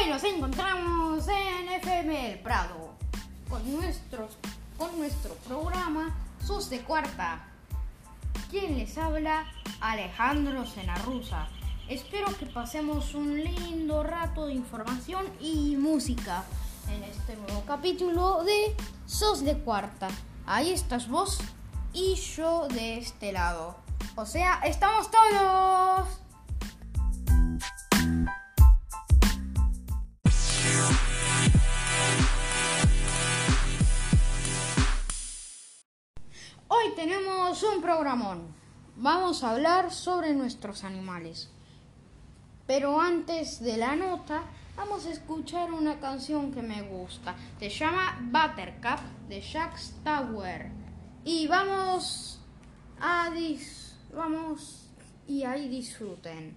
Hoy nos encontramos en FM El Prado con, nuestros, con nuestro programa Sus de Cuarta. ¿Quién les habla? Alejandro Senarruza. Espero que pasemos un lindo rato de información y música en este nuevo capítulo de Sos de Cuarta. Ahí estás vos y yo de este lado. O sea, estamos todos. Tenemos un programón. Vamos a hablar sobre nuestros animales. Pero antes de la nota, vamos a escuchar una canción que me gusta. Se llama Buttercup de Jack Tower. Y vamos a dis vamos y ahí disfruten.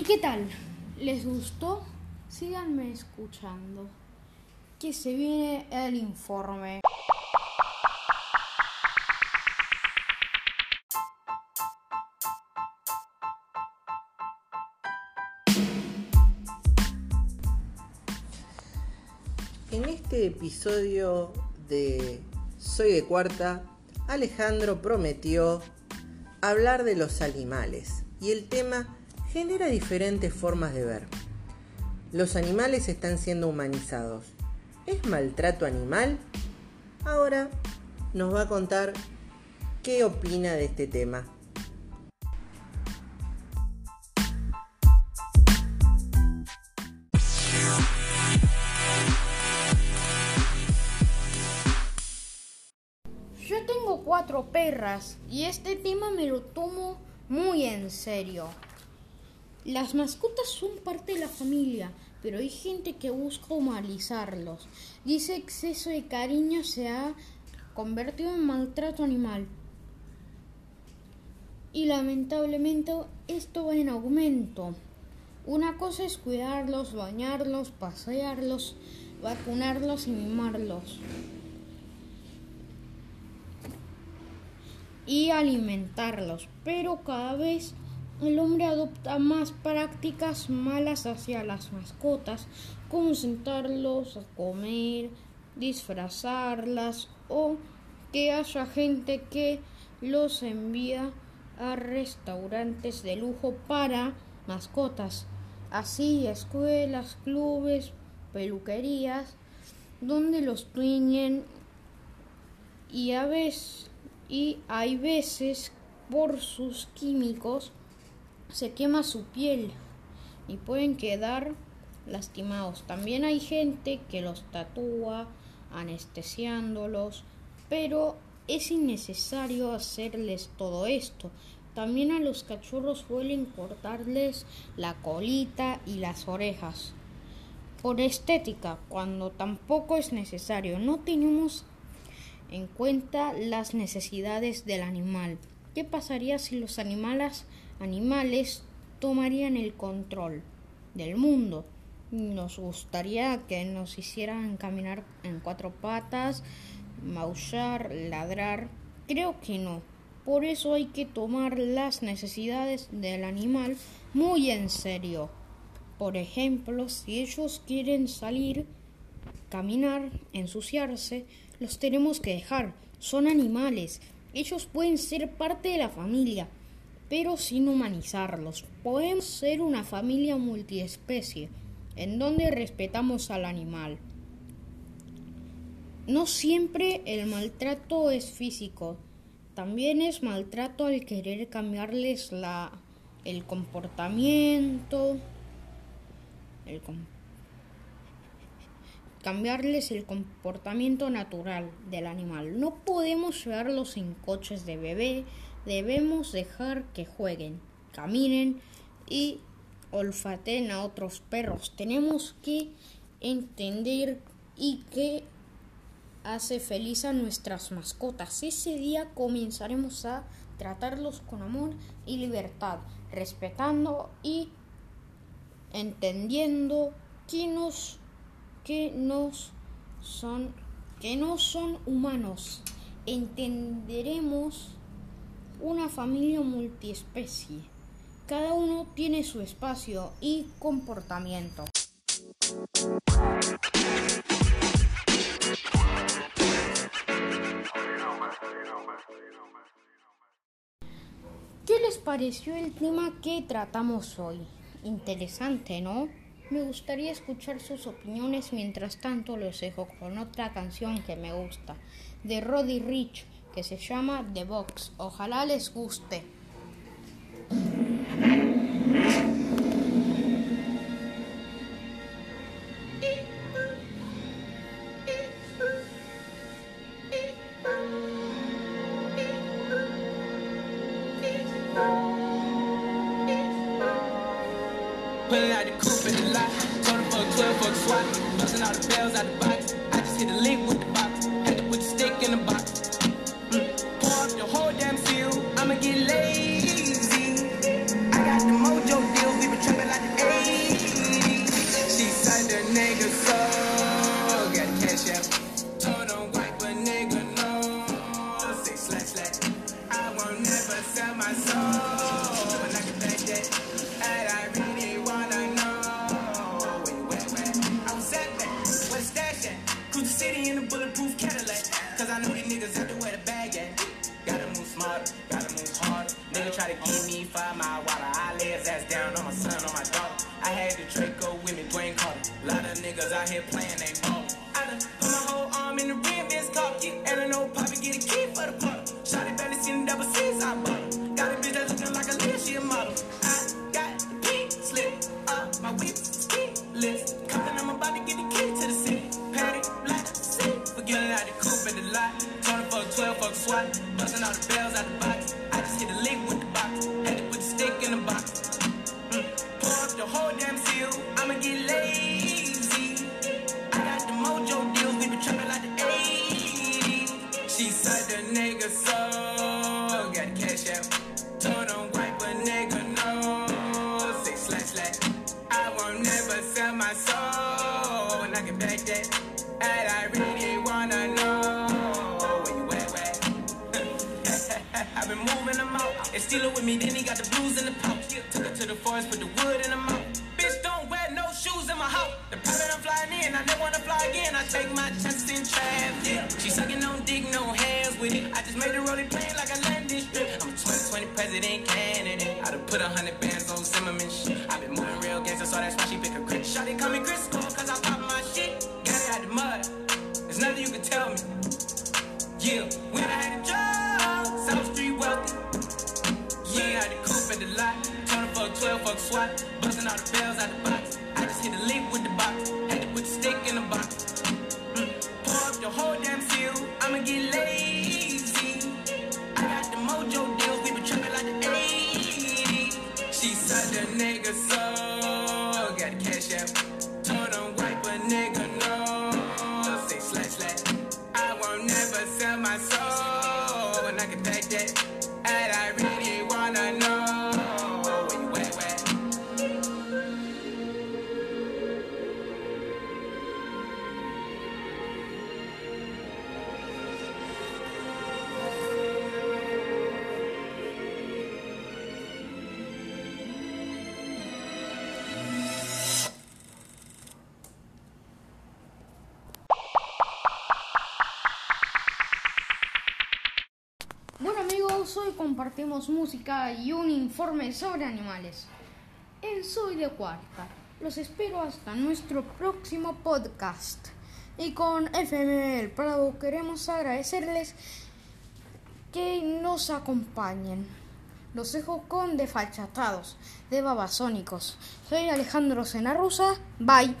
¿Y qué tal? ¿Les gustó? Síganme escuchando. Que se viene el informe. En este episodio de Soy de Cuarta, Alejandro prometió hablar de los animales y el tema genera diferentes formas de ver. Los animales están siendo humanizados. ¿Es maltrato animal? Ahora nos va a contar qué opina de este tema. Yo tengo cuatro perras y este tema me lo tomo muy en serio. Las mascotas son parte de la familia, pero hay gente que busca humanizarlos y ese exceso de cariño se ha convertido en maltrato animal. Y lamentablemente esto va en aumento. Una cosa es cuidarlos, bañarlos, pasearlos, vacunarlos y mimarlos. y alimentarlos, pero cada vez el hombre adopta más prácticas malas hacia las mascotas, como sentarlos a comer, disfrazarlas o que haya gente que los envía a restaurantes de lujo para mascotas, así escuelas, clubes, peluquerías, donde los tiñen y a veces y hay veces por sus químicos se quema su piel y pueden quedar lastimados. También hay gente que los tatúa anestesiándolos, pero es innecesario hacerles todo esto. También a los cachorros suelen cortarles la colita y las orejas por estética, cuando tampoco es necesario. No tenemos en cuenta las necesidades del animal. ¿Qué pasaría si los animales, animales tomarían el control del mundo? Nos gustaría que nos hicieran caminar en cuatro patas, maullar, ladrar. Creo que no. Por eso hay que tomar las necesidades del animal muy en serio. Por ejemplo, si ellos quieren salir, caminar, ensuciarse, los tenemos que dejar. Son animales. Ellos pueden ser parte de la familia, pero sin humanizarlos. Podemos ser una familia multiespecie, en donde respetamos al animal. No siempre el maltrato es físico, también es maltrato al querer cambiarles la, el comportamiento, cambiarles el comportamiento natural del animal. No podemos llevarlos en coches de bebé, debemos dejar que jueguen, caminen y olfaten a otros perros. Tenemos que entender y que hace feliz a nuestras mascotas. Ese día comenzaremos a tratarlos con amor y libertad, respetando y entendiendo que nos que nos son que no son humanos. Entenderemos una familia multiespecie. Cada uno tiene su espacio y comportamiento. ¿Qué les pareció el tema que tratamos hoy? Interesante, ¿no? Me gustaría escuchar sus opiniones, mientras tanto los dejo con otra canción que me gusta, de Roddy Rich, que se llama The Box. Ojalá les guste. Out the coupe in the lot. Told him for a 12 for the swap. Busting all the bells out. I just hit link with the box. The in the box. I won't never sell my soul. And I can back that. And I really wanna know where you at, where? I've been moving them out. And steal it with me, then he got the blues in the pouch. Took her to the forest, put the wood in the mouth. Bitch, don't wear no shoes in my house. The private I'm flying in, I never wanna fly again. I take my chances in traffic. She sucking on dick, no hands with it. I just made the rolling plane like a landing strip. I'm a 2020 president candidate. I done put a hundred bands on Zimmerman shit. i been so that's why she pick a crit. Shawty call me Chris cause I pop my shit. Got it out the mud. There's nothing you can tell me. Yeah, I had a job, South Street wealthy. Yeah, I had the coupe at the lot. Tony fuck 12, fuck SWAT. Busting all the bells out the box. I just hit a lick with the box. Had Bueno amigos, hoy compartimos música y un informe sobre animales. En Soy de Cuarta. Los espero hasta nuestro próximo podcast. Y con FM El Prado queremos agradecerles que nos acompañen. Los dejo con Defachatados, de Babasónicos. Soy Alejandro Senarrusa. Bye.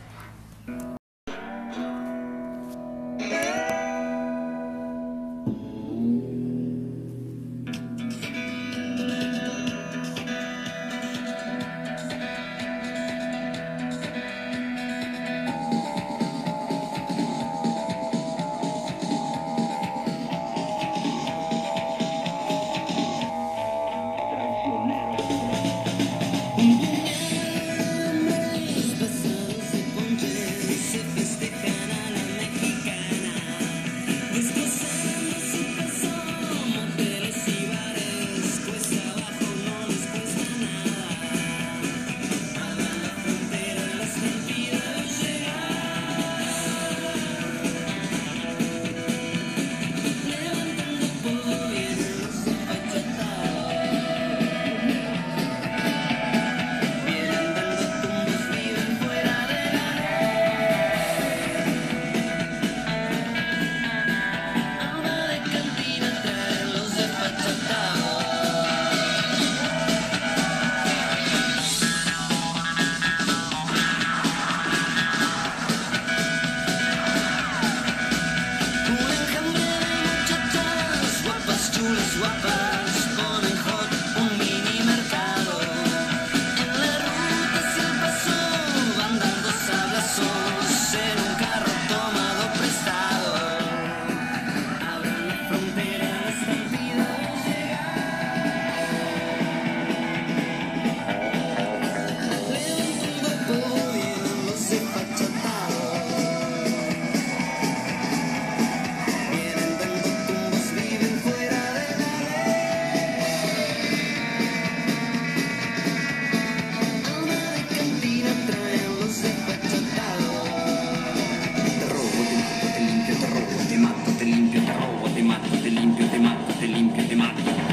te limpio, te matto, te limpio, te matto.